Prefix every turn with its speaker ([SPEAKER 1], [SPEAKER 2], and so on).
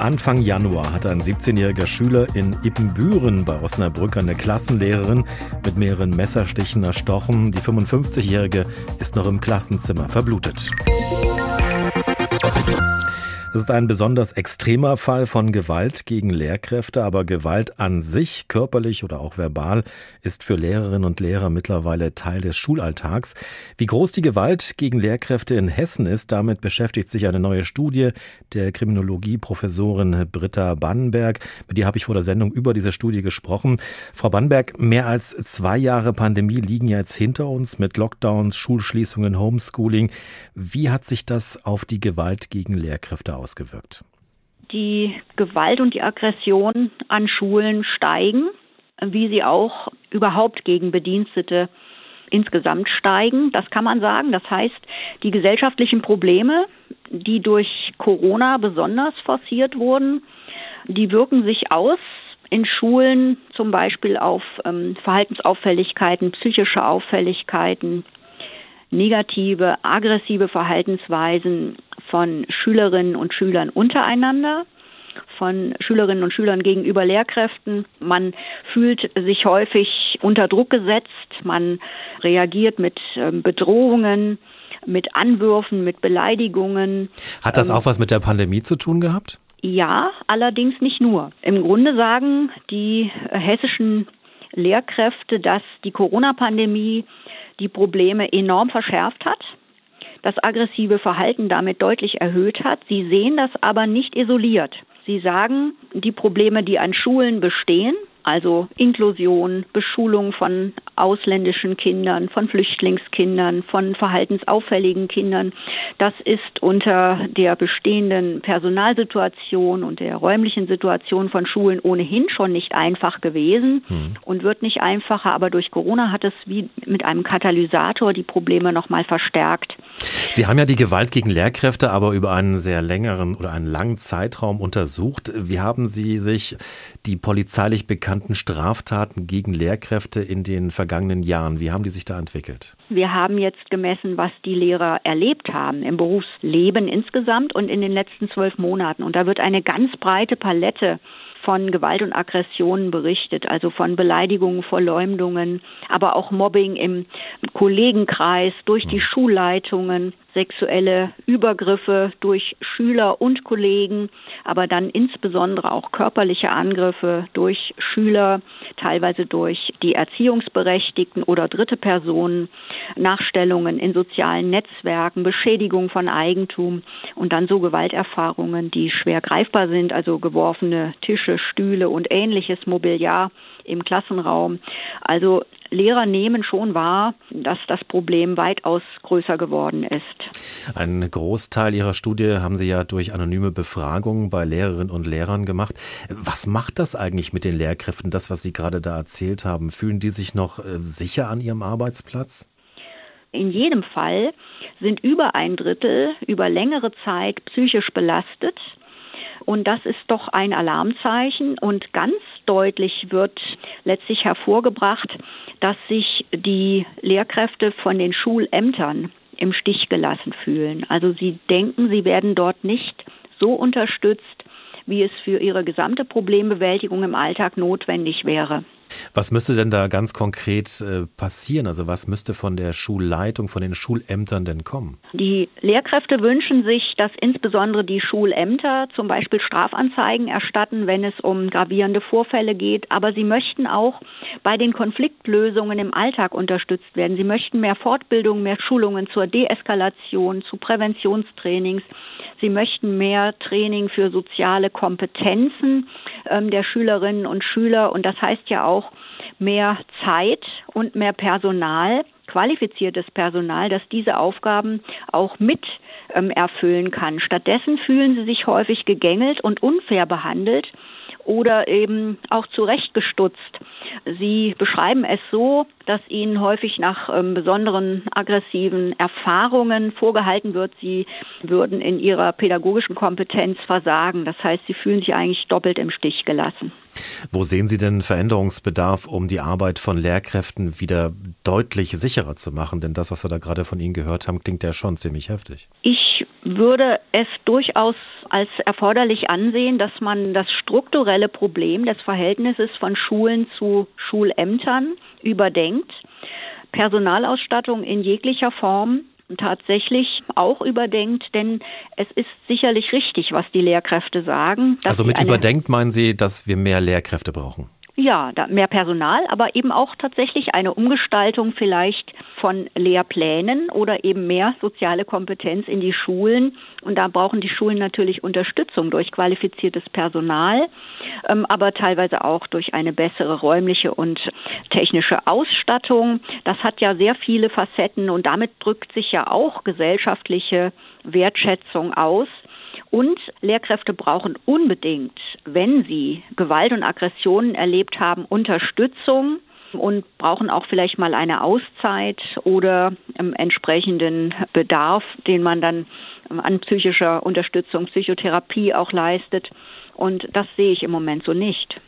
[SPEAKER 1] Anfang Januar hatte ein 17-jähriger Schüler in Ippenbüren bei Osnabrück eine Klassenlehrerin mit mehreren Messerstichen erstochen. Die 55-jährige ist noch im Klassenzimmer verblutet. Es ist ein besonders extremer Fall von Gewalt gegen Lehrkräfte, aber Gewalt an sich, körperlich oder auch verbal, ist für Lehrerinnen und Lehrer mittlerweile Teil des Schulalltags. Wie groß die Gewalt gegen Lehrkräfte in Hessen ist, damit beschäftigt sich eine neue Studie der Kriminologie-Professorin Britta Bannenberg. Mit ihr habe ich vor der Sendung über diese Studie gesprochen. Frau Bannenberg, mehr als zwei Jahre Pandemie liegen jetzt hinter uns mit Lockdowns, Schulschließungen, Homeschooling. Wie hat sich das auf die Gewalt gegen Lehrkräfte ausgewirkt?
[SPEAKER 2] Die Gewalt und die Aggression an Schulen steigen, wie sie auch überhaupt gegen Bedienstete insgesamt steigen. Das kann man sagen. Das heißt, die gesellschaftlichen Probleme, die durch Corona besonders forciert wurden, die wirken sich aus in Schulen zum Beispiel auf ähm, Verhaltensauffälligkeiten, psychische Auffälligkeiten, negative, aggressive Verhaltensweisen von Schülerinnen und Schülern untereinander, von Schülerinnen und Schülern gegenüber Lehrkräften. Man fühlt sich häufig unter Druck gesetzt, man reagiert mit ähm, Bedrohungen, mit Anwürfen, mit Beleidigungen.
[SPEAKER 1] Hat das ähm, auch was mit der Pandemie zu tun gehabt?
[SPEAKER 2] Ja, allerdings nicht nur. Im Grunde sagen die hessischen Lehrkräfte, dass die Corona-Pandemie die Probleme enorm verschärft hat das aggressive Verhalten damit deutlich erhöht hat. Sie sehen das aber nicht isoliert. Sie sagen, die Probleme, die an Schulen bestehen, also Inklusion, Beschulung von ausländischen Kindern, von Flüchtlingskindern, von verhaltensauffälligen Kindern. Das ist unter der bestehenden Personalsituation und der räumlichen Situation von Schulen ohnehin schon nicht einfach gewesen hm. und wird nicht einfacher, aber durch Corona hat es wie mit einem Katalysator die Probleme nochmal verstärkt.
[SPEAKER 1] Sie haben ja die Gewalt gegen Lehrkräfte aber über einen sehr längeren oder einen langen Zeitraum untersucht. Wie haben Sie sich die polizeilich bekannten Straftaten gegen Lehrkräfte in den vergangenen Jahren, wie haben die sich da entwickelt?
[SPEAKER 2] Wir haben jetzt gemessen, was die Lehrer erlebt haben im Berufsleben insgesamt und in den letzten zwölf Monaten. Und da wird eine ganz breite Palette von Gewalt und Aggressionen berichtet, also von Beleidigungen, Verleumdungen, aber auch Mobbing im Kollegenkreis, durch die Schulleitungen, sexuelle Übergriffe durch Schüler und Kollegen, aber dann insbesondere auch körperliche Angriffe durch Schüler, teilweise durch die Erziehungsberechtigten oder dritte Personen, Nachstellungen in sozialen Netzwerken, Beschädigung von Eigentum und dann so Gewalterfahrungen, die schwer greifbar sind, also geworfene Tische, Stühle und ähnliches Mobiliar im Klassenraum. Also Lehrer nehmen schon wahr, dass das Problem weitaus größer geworden ist.
[SPEAKER 1] Ein Großteil Ihrer Studie haben Sie ja durch anonyme Befragungen bei Lehrerinnen und Lehrern gemacht. Was macht das eigentlich mit den Lehrkräften, das, was Sie gerade da erzählt haben? Fühlen die sich noch äh, sicher an ihrem Arbeitsplatz?
[SPEAKER 2] In jedem Fall sind über ein Drittel über längere Zeit psychisch belastet. Und das ist doch ein Alarmzeichen. Und ganz deutlich wird letztlich hervorgebracht, dass sich die Lehrkräfte von den Schulämtern im Stich gelassen fühlen. Also sie denken, sie werden dort nicht so unterstützt, wie es für ihre gesamte Problembewältigung im Alltag notwendig wäre.
[SPEAKER 1] Was müsste denn da ganz konkret äh, passieren? Also was müsste von der Schulleitung, von den Schulämtern denn kommen?
[SPEAKER 2] Die Lehrkräfte wünschen sich, dass insbesondere die Schulämter zum Beispiel Strafanzeigen erstatten, wenn es um gravierende Vorfälle geht. Aber sie möchten auch bei den Konfliktlösungen im Alltag unterstützt werden. Sie möchten mehr Fortbildung, mehr Schulungen zur Deeskalation, zu Präventionstrainings. Sie möchten mehr Training für soziale Kompetenzen ähm, der Schülerinnen und Schüler. Und das heißt ja auch mehr Zeit und mehr Personal, qualifiziertes Personal, das diese Aufgaben auch mit ähm, erfüllen kann. Stattdessen fühlen sie sich häufig gegängelt und unfair behandelt oder eben auch zurechtgestutzt. Sie beschreiben es so, dass ihnen häufig nach ähm, besonderen aggressiven Erfahrungen vorgehalten wird, sie würden in ihrer pädagogischen Kompetenz versagen. Das heißt, sie fühlen sich eigentlich doppelt im Stich gelassen.
[SPEAKER 1] Wo sehen Sie denn Veränderungsbedarf, um die Arbeit von Lehrkräften wieder deutlich sicherer zu machen? Denn das, was wir da gerade von Ihnen gehört haben, klingt ja schon ziemlich heftig.
[SPEAKER 2] Ich würde es durchaus als erforderlich ansehen, dass man das strukturelle Problem des Verhältnisses von Schulen zu Schulämtern überdenkt. Personalausstattung in jeglicher Form tatsächlich auch überdenkt, denn es ist sicherlich richtig, was die Lehrkräfte sagen.
[SPEAKER 1] Also mit überdenkt meinen Sie, dass wir mehr Lehrkräfte brauchen?
[SPEAKER 2] Ja, mehr Personal, aber eben auch tatsächlich eine Umgestaltung vielleicht von Lehrplänen oder eben mehr soziale Kompetenz in die Schulen. Und da brauchen die Schulen natürlich Unterstützung durch qualifiziertes Personal, ähm, aber teilweise auch durch eine bessere räumliche und technische Ausstattung. Das hat ja sehr viele Facetten und damit drückt sich ja auch gesellschaftliche Wertschätzung aus. Und Lehrkräfte brauchen unbedingt, wenn sie Gewalt und Aggressionen erlebt haben, Unterstützung und brauchen auch vielleicht mal eine Auszeit oder ähm, entsprechenden Bedarf, den man dann ähm, an psychischer Unterstützung, Psychotherapie auch leistet. Und das sehe ich im Moment so nicht.